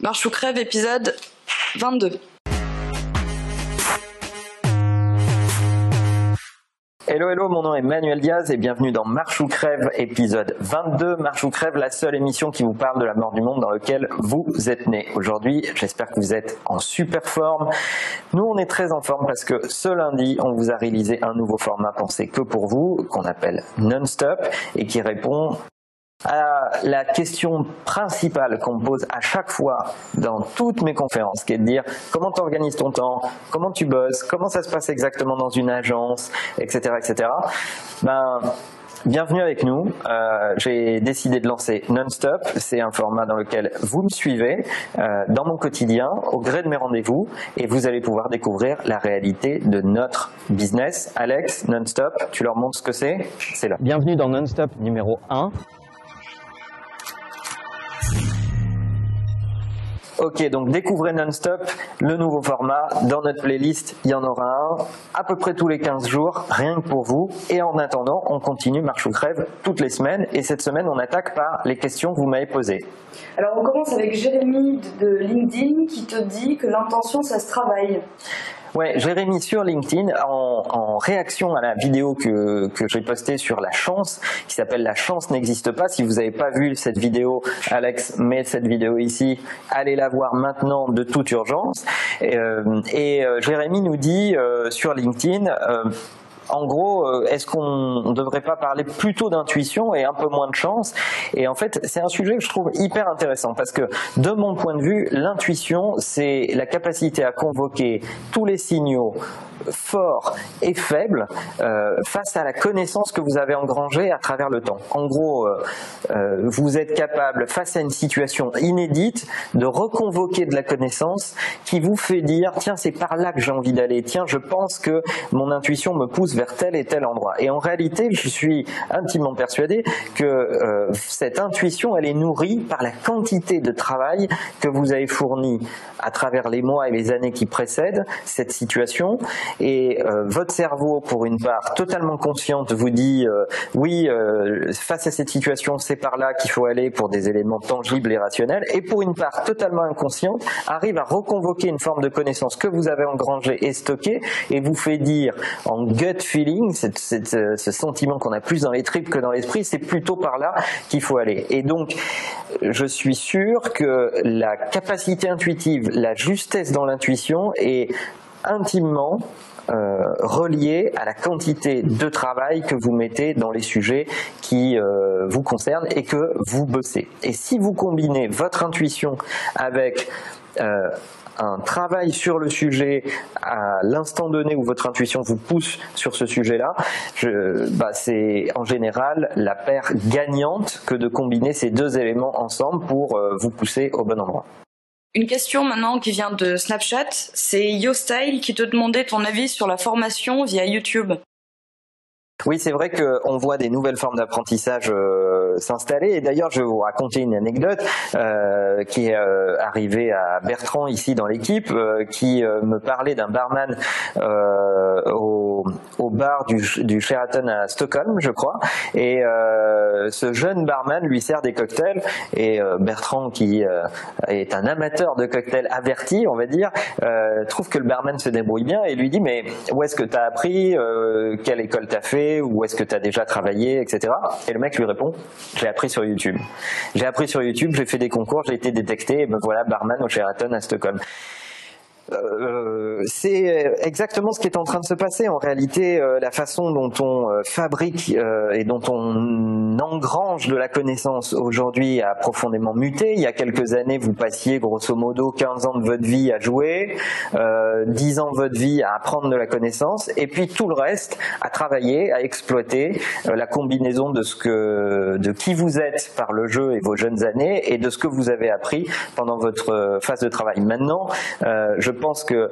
Marche ou crève, épisode 22. Hello, hello, mon nom est Manuel Diaz et bienvenue dans Marche ou Crève, épisode 22. Marche ou Crève, la seule émission qui vous parle de la mort du monde dans lequel vous êtes né. Aujourd'hui, j'espère que vous êtes en super forme. Nous, on est très en forme parce que ce lundi, on vous a réalisé un nouveau format pensé que pour vous, qu'on appelle Non-Stop et qui répond la question principale qu'on me pose à chaque fois dans toutes mes conférences, qui est de dire comment tu organises ton temps, comment tu bosses, comment ça se passe exactement dans une agence, etc., etc. Ben, Bienvenue avec nous. Euh, J'ai décidé de lancer Non-Stop. C'est un format dans lequel vous me suivez euh, dans mon quotidien, au gré de mes rendez-vous, et vous allez pouvoir découvrir la réalité de notre business. Alex, Non-Stop, tu leur montres ce que c'est? C'est là. Bienvenue dans Non-Stop numéro 1. Ok, donc découvrez Non-Stop, le nouveau format. Dans notre playlist, il y en aura un à peu près tous les 15 jours, rien que pour vous. Et en attendant, on continue Marche ou Crève toutes les semaines. Et cette semaine, on attaque par les questions que vous m'avez posées. Alors on commence avec Jérémy de LinkedIn qui te dit que l'intention ça se travaille. Ouais, Jérémy sur LinkedIn, en, réaction à la vidéo que, que j'ai postée sur la chance, qui s'appelle La chance n'existe pas. Si vous n'avez pas vu cette vidéo, Alex met cette vidéo ici. Allez la voir maintenant de toute urgence. Et, euh, euh, Jérémy nous dit euh, sur LinkedIn. En gros, euh, est-ce qu'on ne devrait pas parler plutôt d'intuition et un peu moins de chance? Et en fait, c'est un sujet que je trouve hyper intéressant parce que, de mon point de vue, l'intuition, c'est la capacité à convoquer tous les signaux forts et faibles euh, face à la connaissance que vous avez engrangée à travers le temps. En gros, euh, euh, vous êtes capable, face à une situation inédite, de reconvoquer de la connaissance qui vous fait dire tiens, c'est par là que j'ai envie d'aller. Tiens, je pense que mon intuition me pousse vers tel et tel endroit. Et en réalité, je suis intimement persuadé que cette intuition, elle est nourrie par la quantité de travail que vous avez fourni à travers les mois et les années qui précèdent cette situation. Et euh, votre cerveau, pour une part totalement consciente, vous dit euh, oui, euh, face à cette situation, c'est par là qu'il faut aller pour des éléments tangibles et rationnels. Et pour une part totalement inconsciente, arrive à reconvoquer une forme de connaissance que vous avez engrangée et stockée et vous fait dire en gut feeling, ce sentiment qu'on a plus dans les tripes que dans l'esprit, c'est plutôt par là qu'il faut aller. Et donc, je suis sûr que la capacité intuitive, la justesse dans l'intuition est intimement euh, reliée à la quantité de travail que vous mettez dans les sujets qui euh, vous concernent et que vous bossez. Et si vous combinez votre intuition avec euh, un travail sur le sujet à l'instant donné où votre intuition vous pousse sur ce sujet-là, je- bah, c'est en général la paire gagnante que de combiner ces deux éléments ensemble pour euh, vous pousser au bon endroit. Une question maintenant qui vient de Snapchat, c'est YoStyle qui te demandait ton avis sur la formation via YouTube. Oui, c'est vrai qu'on voit des nouvelles formes d'apprentissage euh, s'installer. Et d'ailleurs, je vais vous raconter une anecdote euh, qui est euh, arrivée à Bertrand ici dans l'équipe, qui me parlait d'un barman au, au bar du, Sheraton à Stockholm, je crois. Et ce jeune barman lui sert des cocktails. Et Bertrand, qui est un amateur de cocktails averti, on va dire, trouve que le barman se débrouille bien et lui dit mais où est-ce que tu as appris, quelle école t'as fait, où est-ce que tu as déjà travaillé, etc. Et le mec lui répond j'ai appris sur YouTube. J'ai appris sur YouTube, j'ai fait des concours, j'ai été détecté et me voilà barman au Sheraton à Stockholm. Euh, c'est exactement ce qui est en train de se passer. En réalité, euh, la façon dont on euh, fabrique euh, et dont on engrange de la connaissance aujourd'hui a profondément muté. Il y a quelques années, vous passiez grosso modo 15 ans de votre vie à jouer, euh, 10 ans de votre vie à apprendre de la connaissance, et puis tout le reste à travailler, à exploiter euh, la combinaison de ce que, de qui vous êtes par le jeu et vos jeunes années, et de ce que vous avez appris pendant votre euh, phase de travail. Maintenant, euh, je pense que euh,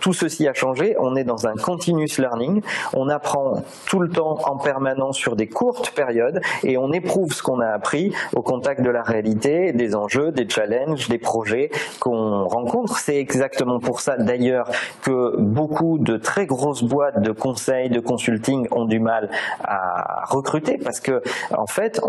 tout ceci a changé. On est dans un continuous learning. On apprend tout le temps en permanence sur des courtes périodes et on éprouve ce qu'on a appris au contact de la réalité, des enjeux, des challenges, des projets qu'on rencontre. C'est exactement pour ça d'ailleurs que beaucoup de très grosses boîtes de conseils, de consulting ont du mal à recruter parce que en fait,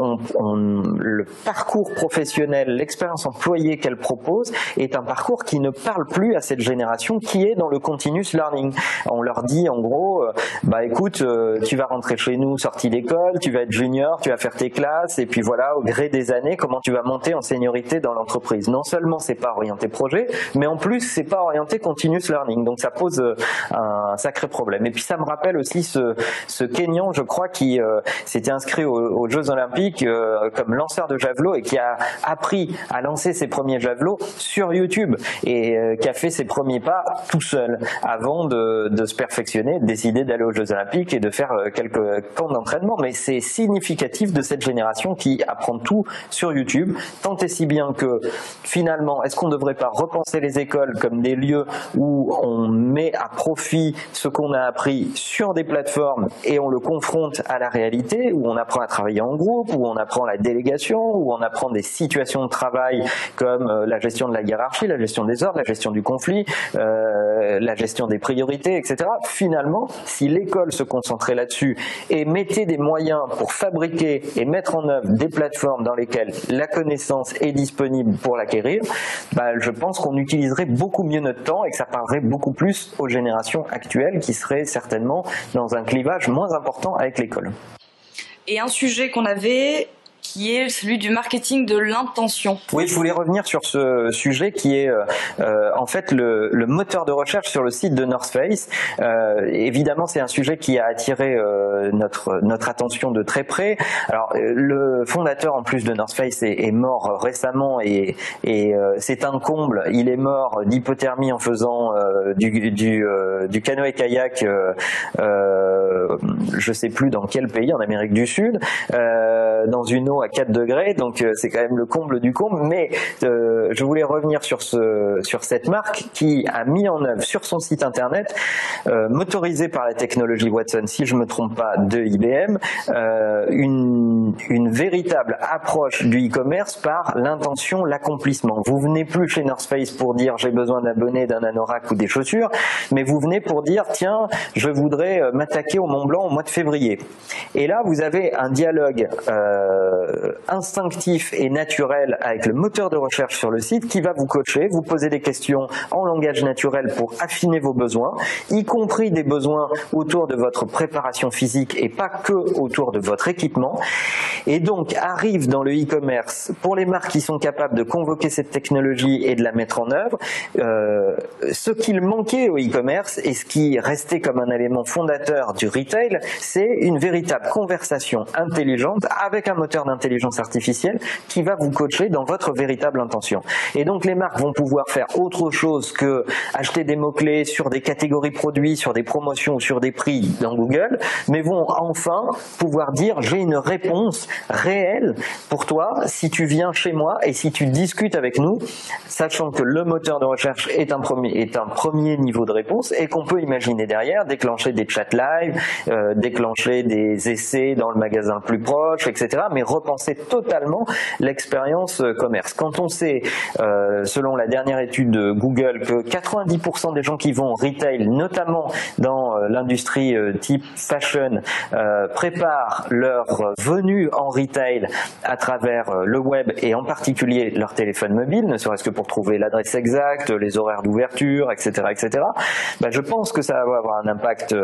le parcours professionnel, l'expérience employée qu'elle propose est un parcours qui ne parle plus à cette génération qui est dans le continuous learning. On leur dit en gros, euh, bah écoute, euh, tu vas rentrer chez nous sorti d'école, tu vas être junior, tu vas faire tes classes et puis voilà, au gré des années, comment tu vas monter en seniorité dans l'entreprise. Non seulement c'est pas orienté projet, mais en plus c'est pas orienté continuous learning. Donc ça pose euh, un sacré problème. Et puis ça me rappelle aussi ce, ce Kenyan, je crois, qui s'était inscrit aux, Jeux Olympiques comme lanceur de javelot et qui a appris à lancer ses premiers javelots sur YouTube et qui a fait ses premiers pas tout seul avant de, de se perfectionner, de décider d'aller aux Jeux Olympiques et de faire quelques camps d'entraînement. Mais c'est significatif de cette génération qui apprend tout sur YouTube, tant et si bien que finalement, est-ce qu'on ne devrait pas repenser les écoles comme des lieux où on met à profit ce qu'on a appris sur des plateformes et on le confronte à la réalité, où on apprend à travailler en groupe, où on apprend la délégation, où on apprend des situations de travail comme euh, la gestion de la hiérarchie, la gestion des ordres, la gestion du conflit, euh, la gestion des priorités, etc. Finalement, si l'école se concentrait là-dessus et mettait des moyens pour fabriquer et mettre en œuvre des plateformes dans lesquelles la connaissance est disponible pour l'acquérir, bah, je pense qu'on utiliserait beaucoup mieux notre temps et que ça parlerait beaucoup plus aux générations actuelles qui seraient certainement dans un clivage moins important avec l'école. Et un sujet qu'on avait qui est celui du marketing de l'intention. Oui, je voulais revenir sur ce sujet qui est euh, euh, en fait le, le, moteur de recherche sur le site de North Face. Euh, évidemment, c'est un sujet qui a attiré euh, notre notre attention de très près. Alors, le fondateur en plus de North Face est, est mort récemment et, et c'est un comble. Il est mort d'hypothermie en faisant du du, du canoë kayak. je sais plus dans quel pays en Amérique du Sud, dans une eau à 4 degrés, donc euh, c'est quand même le comble du comble. Mais euh, je voulais revenir sur ce sur cette marque qui a mis en œuvre sur son site internet, euh, motorisé par la technologie Watson, si je me trompe pas, de IBM, une une véritable approche du e-commerce par l'intention, l'accomplissement. Vous venez plus chez North Face pour dire j'ai besoin d'abonnés, d'un anorak ou des chaussures, mais vous venez pour dire tiens, je voudrais m'attaquer au Mont Blanc au mois de février. Et là, vous avez un dialogue euh, euh, instinctif et naturel avec le moteur de recherche sur le site qui va vous coacher, vous poser des questions en langage naturel pour affiner vos besoins, y compris des besoins autour de votre préparation physique et pas que autour de votre équipement. Et donc arrive dans le e-commerce pour les marques qui sont capables de convoquer cette technologie et de la mettre en œuvre, euh, ce qu'il manquait au e-commerce et ce qui restait comme un élément fondateur du retail, c'est une véritable conversation intelligente avec un moteur d'intelligence intelligence artificielle qui va vous coacher dans votre véritable intention. Et donc les marques vont pouvoir faire autre chose que acheter des mots-clés sur des catégories produits, sur des promotions ou sur des prix dans Google, mais vont enfin pouvoir dire j'ai une réponse réelle pour toi si tu viens chez moi et si tu discutes avec nous, sachant que le moteur de recherche est un premier, est un premier niveau de réponse et qu'on peut imaginer derrière déclencher des chats live, euh, déclencher des essais dans le magasin plus proche, etc. Mais repenser totalement l'expérience euh, commerce. Quand on sait, euh, selon la dernière étude de Google, que 90% des gens qui vont au retail, notamment dans l'industrie type fashion, préparent leur venue en retail à travers le web et en particulier leur téléphone mobile, ne serait-ce que pour trouver l'adresse exacte, les horaires d'ouverture, etc., etc. Ben, je pense que ça va avoir un impact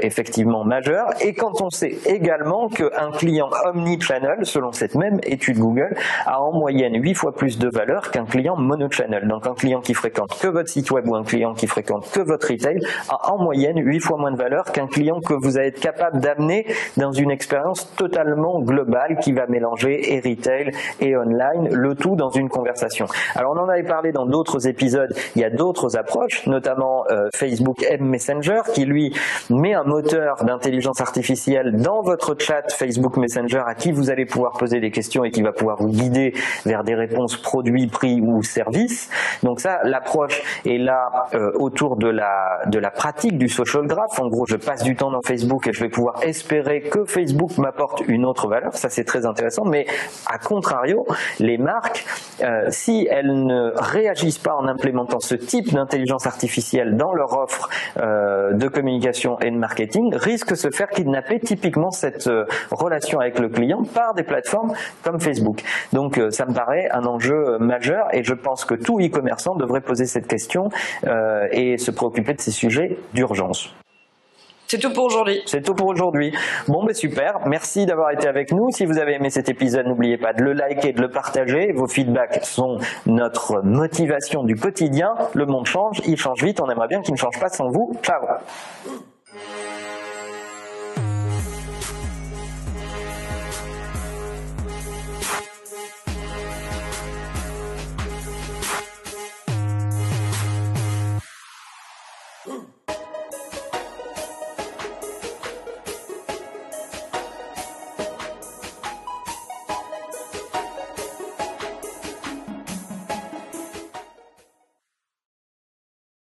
effectivement majeur. Et quand on sait également qu'un client omnichannel selon cette même étude Google, a en moyenne 8 fois plus de valeur qu'un client monochannel. Donc un client qui fréquente que votre site web ou un client qui fréquente que votre retail a en moyenne 8 fois moins de valeur qu'un client que vous allez être capable d'amener dans une expérience totalement globale qui va mélanger et retail et online, le tout dans une conversation. Alors on en avait parlé dans d'autres épisodes, il y a d'autres approches, notamment euh, Facebook Messenger qui lui met un moteur d'intelligence artificielle dans votre chat Facebook Messenger à qui vous allez pouvoir poser des questions et qui va pouvoir vous guider vers des réponses produits, prix ou services. Donc ça, l'approche est là euh, autour de la de la pratique du social En gros, je passe du temps dans Facebook et je vais pouvoir espérer que Facebook m'apporte une autre valeur. Ça, c'est très intéressant. Mais à contrario, les marques, euh, si elles ne réagissent pas en implémentant ce type d'intelligence artificielle dans leur offre euh, de communication et de marketing, risquent de se faire kidnapper typiquement cette euh, relation avec le client par des plateformes comme Facebook. Donc ça me paraît un enjeu majeur et je pense que tout e-commerçant devrait poser cette question et se préoccuper de ces sujets d'urgence. C'est tout pour aujourd'hui. C'est tout pour aujourd'hui. Bon, ben super. Merci d'avoir été avec nous. Si vous avez aimé cet épisode, n'oubliez pas de le liker, de le partager. Vos feedbacks sont notre motivation du quotidien. Le monde change, il change vite. On aimerait bien qu'il ne change pas sans vous. Ciao.